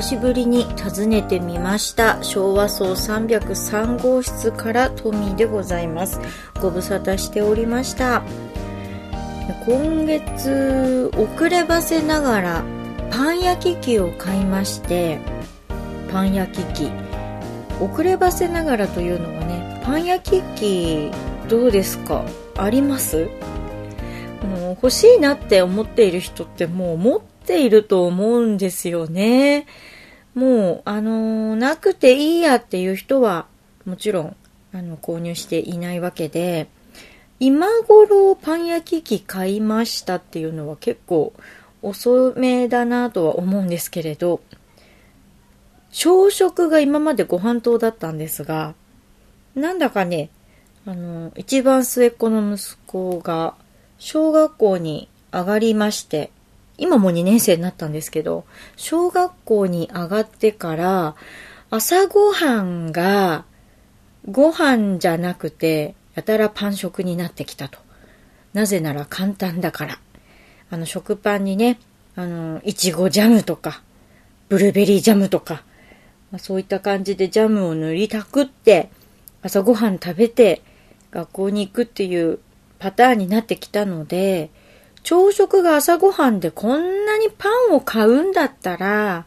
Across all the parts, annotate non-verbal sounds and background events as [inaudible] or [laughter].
久しぶりに訪ねてみました。昭和層303号室からトミーでございます。ご無沙汰しておりました。今月遅ればせながらパン焼き器を買いましてパン焼き器。遅ればせながらというのはねパン焼き器どうですか？あります？もう欲しいなって思っている人ってもう持っていると思うんですよね。もう、あのー、なくていいやっていう人は、もちろん、あの、購入していないわけで、今頃パン焼き器買いましたっていうのは結構遅めだなとは思うんですけれど、朝食が今までご飯糖だったんですが、なんだかね、あの、一番末っ子の息子が小学校に上がりまして、今も2年生になったんですけど、小学校に上がってから、朝ごはんが、ご飯じゃなくて、やたらパン食になってきたと。なぜなら簡単だから。あの、食パンにね、あの、いちごジャムとか、ブルーベリージャムとか、まあ、そういった感じでジャムを塗りたくって、朝ごはん食べて、学校に行くっていうパターンになってきたので、朝食が朝ごはんでこんなにパンを買うんだったら、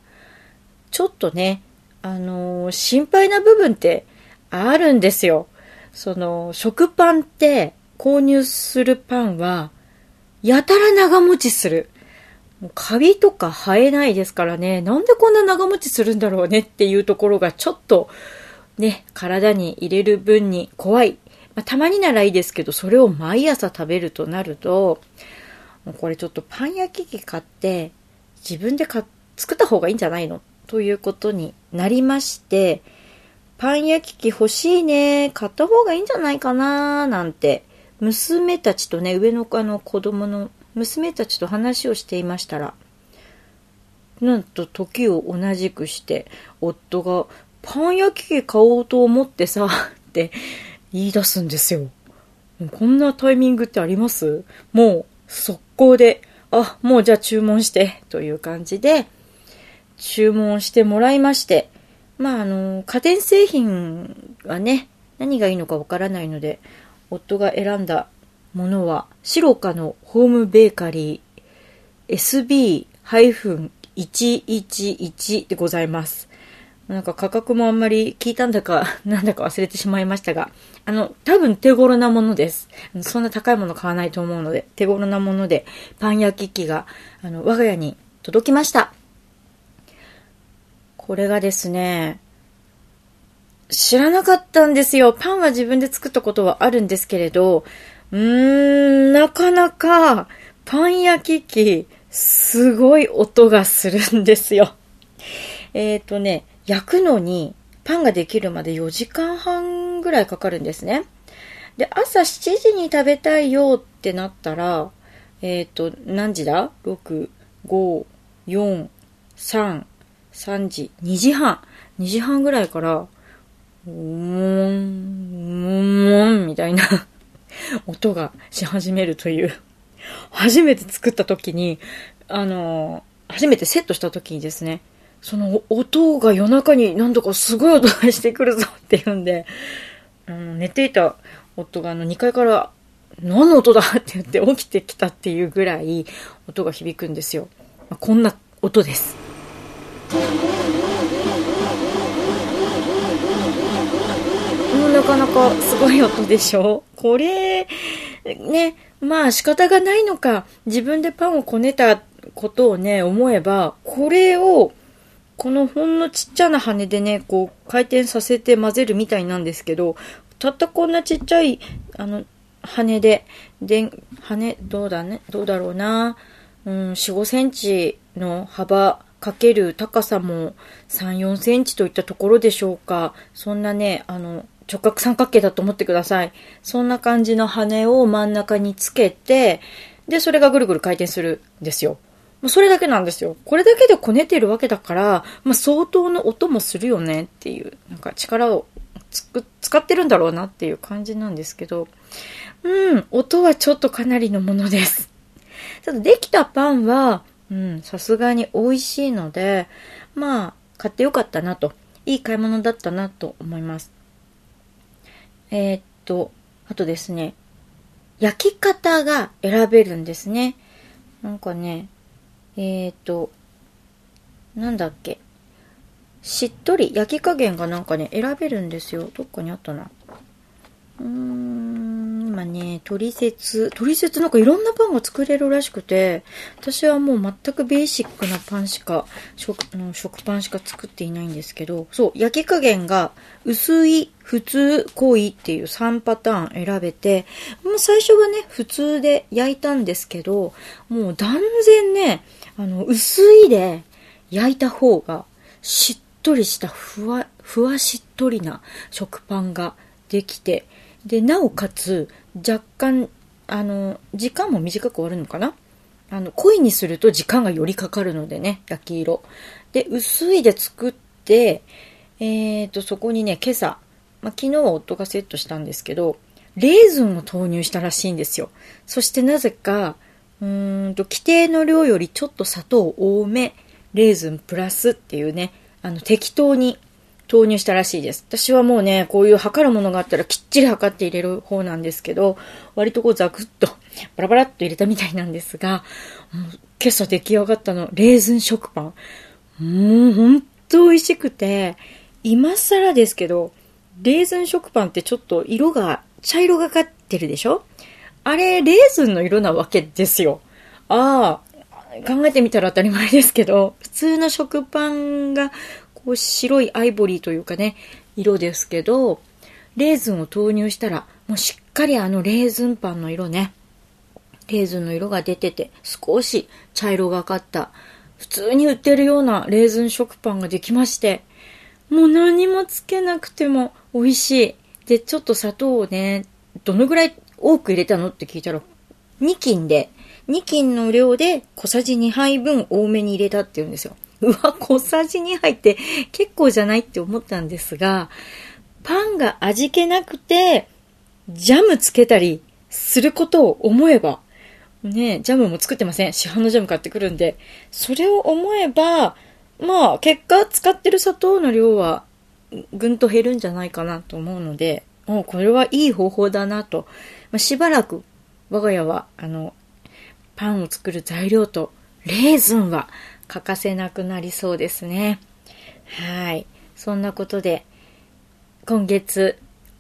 ちょっとね、あのー、心配な部分ってあるんですよ。その、食パンって購入するパンは、やたら長持ちする。もうカビとか生えないですからね、なんでこんな長持ちするんだろうね？っていうところがちょっと、ね、体に入れる分に怖いまあ、たまにならいいですけど、それを毎朝食べるとなると、もうこれちょっとパン焼き器買って、自分で作った方がいいんじゃないの？ということになりまして、パン焼き器欲しいね、買った方がいいんじゃないかななんて、娘たちとね、上のあの子供の娘たちと話をしていましたら、なんと時を同じくして、夫がパン焼き器買おうと思ってさ、[laughs] って言い出すんですよ。こんなタイミングってあります？もう速攻で、あ、もうじゃあ注文して、という感じで、注文してもらいまして、まああの、家電製品はね、何がいいのかわからないので、夫が選んだものは、白カのホームベーカリー SB-111 でございます。なんか価格もあんまり聞いたんだか、[laughs] なんだか忘れてしまいましたが、あの、多分手頃なものです。そんな高いもの買わないと思うので、手頃なもので、パン焼き器が、あの、我が家に届きました。これがですね、知らなかったんですよ。パンは自分で作ったことはあるんですけれど、うーん、なかなか、パン焼き器、すごい音がするんですよ。えっ、ー、とね、焼くのにパンができるまで4時間半ぐらいかかるんですね。で、朝7時に食べたいよってなったら、えっ、ー、と、何時だ ?6、5、4、3、3時、2時半。2時半ぐらいから、うーん、うーん、みたいな [laughs] 音がし始めるという。初めて作った時に、あの初めてセットした時にですね、その音が夜中に何度かすごい音がしてくるぞって言うんで、あの寝ていた夫があの2階から何の音だって言って起きてきたっていうぐらい音が響くんですよ。まあ、こんな音です。もうなかなかすごい音でしょ？これ、ね、まあ仕方がないのか、自分でパンをこねたことをね、思えば、これをこのほんのちっちゃな羽でね、こう回転させて混ぜるみたいなんですけど、たったこんなちっちゃい、あの、羽で、で、羽、どうだね、どうだろうな、うん、4、5センチの幅かける高さも3、4センチといったところでしょうか。そんなね、あの、直角三角形だと思ってください。そんな感じの羽を真ん中につけて、で、それがぐるぐる回転するんですよ。もうそれだけなんですよ。これだけでこねてるわけだから、まあ、相当の音もするよねっていう、なんか力を使ってるんだろうなっていう感じなんですけど、うん、音はちょっとかなりのものです。ただできたパンは、うん、さすがに美味しいので、まあ、買ってよかったなと。いい買い物だったなと思います。えー、っと、あとですね、焼き方が選べるんですね。なんかね、えー、と、なんだっけ？しっとり、焼き加減がなんかね、選べるんですよ。どっかにあったな。うーん、今ね、取説、取説なんかいろんなパンが作れるらしくて、私はもう全くベーシックなパンしか、食食パンしか作っていないんですけど、そう、焼き加減が薄い、普通、濃いっていう3パターン選べて、もう最初はね、普通で焼いたんですけど、もう断然ね、あの、薄いで焼いた方がしっとりしたふわ、ふわしっとりな食パンができて、で、なおかつ、若干、あの、時間も短く終わるのかな？あの、濃いにすると時間がよりかかるのでね、焼き色。で、薄いで作って、えっ、ー、と、そこにね、今朝、まあ、昨日は夫がセットしたんですけど、レーズンを投入したらしいんですよ。そしてなぜか、うんと、規定の量よりちょっと砂糖多め、レーズンプラスっていうね、あの、適当に投入したらしいです。私はもうね、こういう測るものがあったらきっちり測って入れる方なんですけど、割とこうザクッと、バラバラっと入れたみたいなんですが、もう今朝出来上がったの、レーズン食パン。もうほんと美味しくて、今更ですけど、レーズン食パンってちょっと色が茶色がかってるでしょ？あれ、レーズンの色なわけですよ。ああ、考えてみたら当たり前ですけど、普通の食パンがこう白いアイボリーというかね、色ですけど、レーズンを投入したら、もうしっかりあのレーズンパンの色ね、レーズンの色が出てて、少し茶色がかった、普通に売ってるようなレーズン食パンができまして、もう何もつけなくても美味しい。で、ちょっと砂糖をね、どのぐらい多く入れたの？って聞いたら、2斤で2斤の量で小さじ2杯分多めに入れたって言うんですよ。うわ、小さじ2杯って結構じゃないって思ったんですが、パンが味気なくて、ジャムつけたりすることを思えば、ね、ジャムも作ってません。市販のジャム買ってくるんで。それを思えば、まあ、結果使ってる砂糖の量はぐんと減るんじゃないかなと思うので、もうこれはいい方法だなと。まあ、しばらく我が家は、あの、パンを作る材料とレーズンは欠かせなくなりそうですね。はい。そんなことで、今月、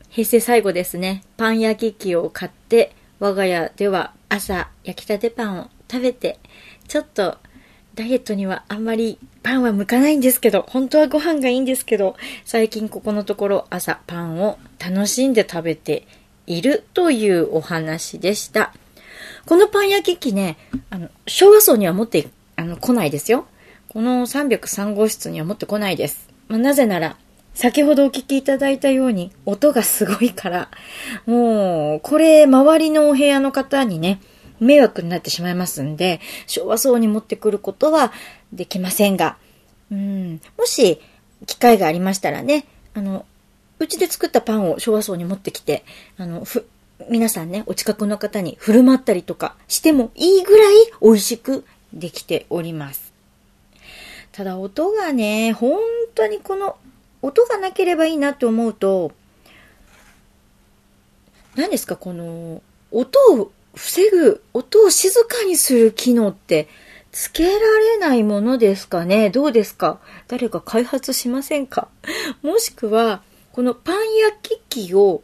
平成最後ですね、パン焼き器を買って、我が家では朝焼きたてパンを食べて、ちょっとダイエットにはあんまりパンは向かないんですけど、本当はご飯がいいんですけど、最近ここのところ朝パンを楽しんで食べているというお話でした。このパン焼き器ね、あの、昭和層には持ってあの来ないですよ。この303号室には持ってこないです。まあ、なぜなら、先ほどお聞きいただいたように、音がすごいから、もう、これ、周りのお部屋の方にね、迷惑になってしまいますんで、昭和層に持ってくることはできませんが、うん、もし、機会がありましたらね、あの、うちで作ったパンを昭和層に持ってきて、あの、ふ、皆さんね、お近くの方に振る舞ったりとかしてもいいぐらい美味しくできております。ただ音がね、本当にこの音がなければいいなって思うと、何ですか、この音を防ぐ、音を静かにする機能ってつけられないものですかね？どうですか？誰か開発しませんか？[laughs] もしくは、このパン焼き器を、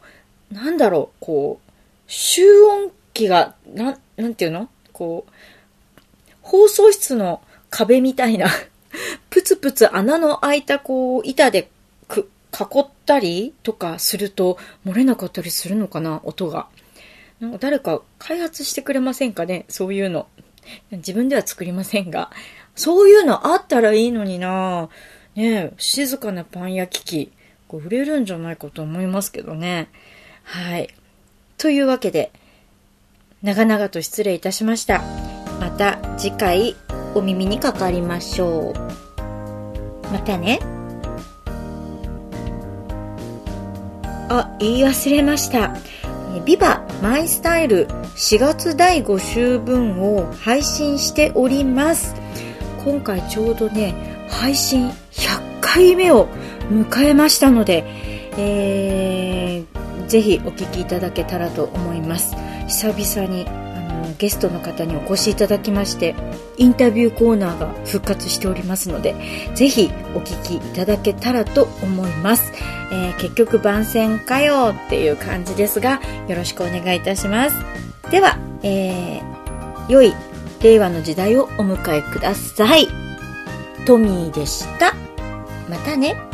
なんだろう、こう、集音機が、なん、なんていうの？こう、放送室の壁みたいな [laughs] プツプツ穴の開いたこう、板でく、囲ったりとかすると、漏れなかったりするのかな？音が。なんか誰か開発してくれませんかね？そういうの。自分では作りませんが。そういうのあったらいいのになね静かなパン焼き器、こう売れるんじゃないかと思いますけどね。はい。というわけで、長々と失礼いたしました。また次回お耳にかかりましょう。またね。あ、言い忘れました。ビバマイスタイル4月第5週分を配信しております。今回ちょうどね、配信100回目を迎えましたので、えー、ぜひお聞きいただけたらと思います。久々にゲストの方にお越しいただきまして、インタビューコーナーが復活しておりますので、ぜひお聞きいただけたらと思います。えー、結局番宣かよっていう感じですが、よろしくお願いいたします。では、えー、良い令和の時代をお迎えください。トミーでした。またね。